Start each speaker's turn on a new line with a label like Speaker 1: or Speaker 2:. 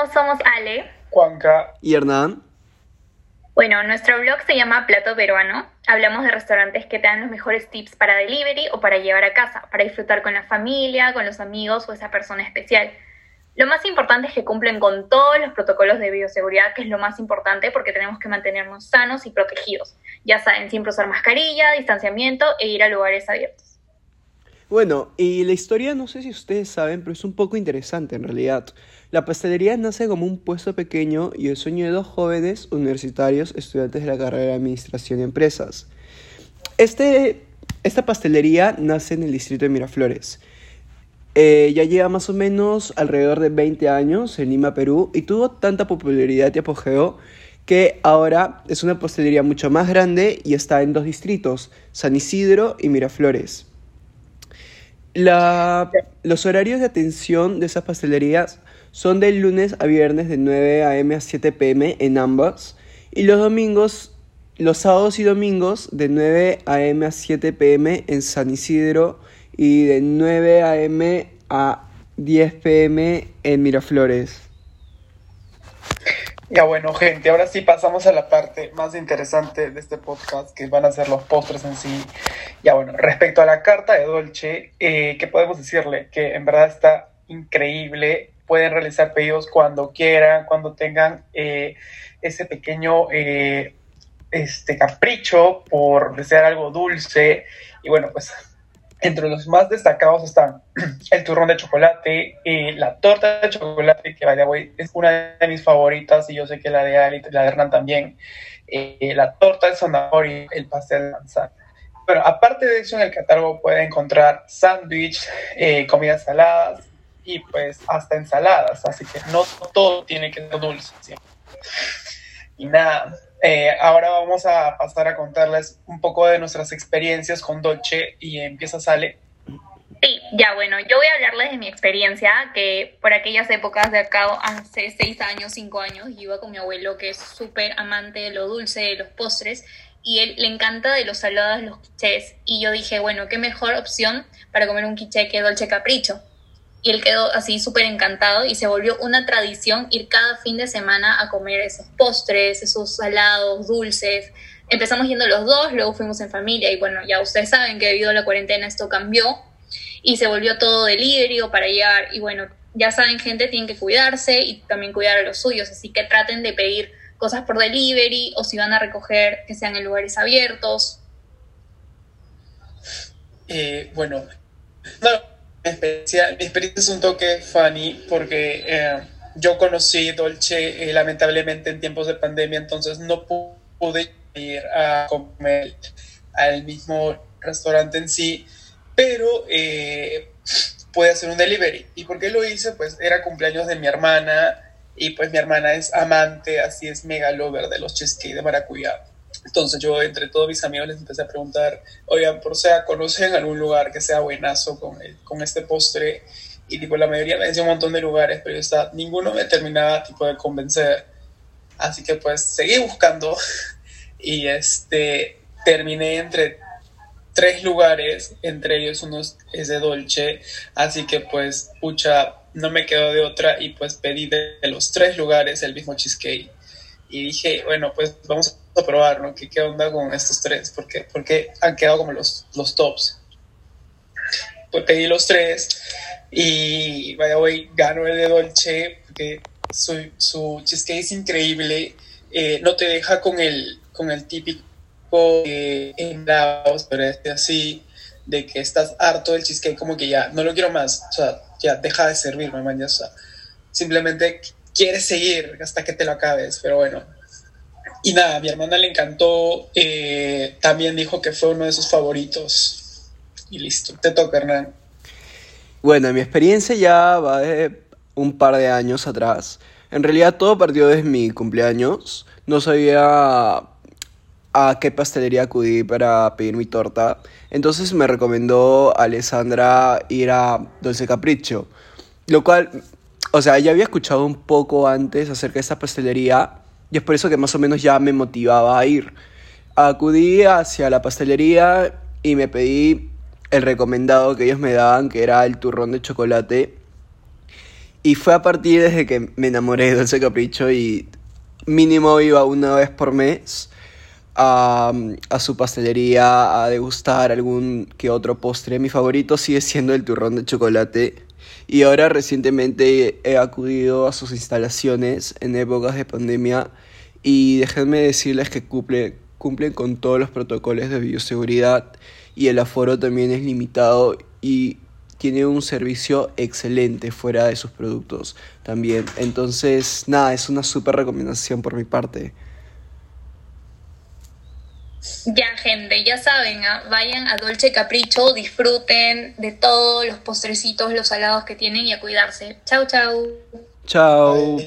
Speaker 1: todos, somos Ale,
Speaker 2: Juanca
Speaker 3: y Hernán.
Speaker 1: Bueno, nuestro blog se llama Plato Peruano. Hablamos de restaurantes que te dan los mejores tips para delivery o para llevar a casa, para disfrutar con la familia, con los amigos o esa persona especial. Lo más importante es que cumplen con todos los protocolos de bioseguridad, que es lo más importante porque tenemos que mantenernos sanos y protegidos. Ya saben, siempre usar mascarilla, distanciamiento e ir a lugares abiertos.
Speaker 3: Bueno, y la historia no sé si ustedes saben, pero es un poco interesante en realidad. La pastelería nace como un puesto pequeño y el sueño de dos jóvenes universitarios estudiantes de la carrera de Administración y Empresas. Este, esta pastelería nace en el distrito de Miraflores. Eh, ya lleva más o menos alrededor de 20 años en Lima, Perú, y tuvo tanta popularidad y apogeo que ahora es una pastelería mucho más grande y está en dos distritos, San Isidro y Miraflores. La, los horarios de atención de esas pastelerías son del lunes a viernes de 9 a.m. a 7 p.m. en ambas y los domingos, los sábados y domingos de 9 a.m. a 7 p.m. en San Isidro y de 9 a.m. a 10 p.m. en Miraflores.
Speaker 2: Ya bueno, gente, ahora sí pasamos a la parte más interesante de este podcast, que van a ser los postres en sí. Ya bueno, respecto a la carta de Dolce, eh, ¿qué podemos decirle? Que en verdad está increíble. Pueden realizar pedidos cuando quieran, cuando tengan eh, ese pequeño eh, este capricho por desear algo dulce. Y bueno, pues entre los más destacados están el turrón de chocolate, y la torta de chocolate, que vaya, es una de mis favoritas y yo sé que la de Ali la de Hernán también, eh, la torta de zanahoria, el pastel de manzana. Bueno, aparte de eso, en el catálogo puede encontrar sándwich, eh, comidas saladas pues hasta ensaladas, así que no todo tiene que ser dulce. Y nada, eh, ahora vamos a pasar a contarles un poco de nuestras experiencias con Dolce y empieza Sale.
Speaker 1: Sí, ya bueno, yo voy a hablarles de mi experiencia, que por aquellas épocas de acá, hace seis años, cinco años, iba con mi abuelo que es súper amante de lo dulce, de los postres, y él le encanta de los salados, los quichés, y yo dije, bueno, qué mejor opción para comer un quiché que Dolce Capricho y él quedó así súper encantado y se volvió una tradición ir cada fin de semana a comer esos postres, esos salados, dulces. Empezamos yendo los dos, luego fuimos en familia y bueno, ya ustedes saben que debido a la cuarentena esto cambió y se volvió todo delivery para llegar y bueno, ya saben gente, tienen que cuidarse y también cuidar a los suyos, así que traten de pedir cosas por delivery o si van a recoger que sean en lugares abiertos.
Speaker 2: Eh, bueno, no mi experiencia, mi experiencia es un toque funny porque eh, yo conocí Dolce eh, lamentablemente en tiempos de pandemia, entonces no pude ir a comer al mismo restaurante en sí, pero eh, pude hacer un delivery. ¿Y por qué lo hice? Pues era cumpleaños de mi hermana y pues mi hermana es amante, así es mega lover de los cheesecake de maracuyá. Entonces yo entre todos mis amigos les empecé a preguntar, oigan, por sea, ¿conocen algún lugar que sea buenazo con, con este postre? Y tipo, la mayoría me decía un montón de lugares, pero está, ninguno me terminaba tipo de convencer. Así que pues seguí buscando y este, terminé entre tres lugares, entre ellos uno es de Dolce, así que pues, pucha, no me quedo de otra y pues pedí de los tres lugares el mismo cheesecake. Y dije, bueno, pues vamos a probar, ¿no? ¿Qué, qué onda con estos tres? Porque, porque han quedado como los, los tops. Pues pedí los tres y vaya hoy gano el de Dolce porque su, su cheesecake es increíble. Eh, no te deja con el, con el típico eh, pero este así, de que estás harto del cheesecake, como que ya no lo quiero más, o sea, ya deja de servirme, man, o sea, simplemente quieres seguir hasta que te lo acabes, pero bueno, y nada, a mi hermana le encantó, eh, también dijo que fue uno de sus favoritos. Y listo, te toca, Hernán.
Speaker 3: Bueno, mi experiencia ya va de un par de años atrás. En realidad todo partió desde mi cumpleaños. No sabía a qué pastelería acudí para pedir mi torta. Entonces me recomendó Alessandra ir a Dulce Capricho. Lo cual, o sea, ya había escuchado un poco antes acerca de esta pastelería y es por eso que más o menos ya me motivaba a ir. Acudí hacia la pastelería y me pedí el recomendado que ellos me daban, que era el turrón de chocolate. Y fue a partir desde que me enamoré de Dulce Capricho y mínimo iba una vez por mes a, a, su pastelería a degustar algún que otro postre. Mi favorito sigue siendo el turrón de chocolate. Y ahora recientemente he acudido a sus instalaciones en épocas de pandemia y déjenme decirles que cumple, cumplen con todos los protocolos de bioseguridad y el aforo también es limitado y tiene un servicio excelente fuera de sus productos también. Entonces, nada, es una súper recomendación por mi parte.
Speaker 1: Ya, gente, ya saben, ¿ah? vayan a Dolce Capricho, disfruten de todos los postrecitos, los salados que tienen y a cuidarse. Chau, chau.
Speaker 3: Chao.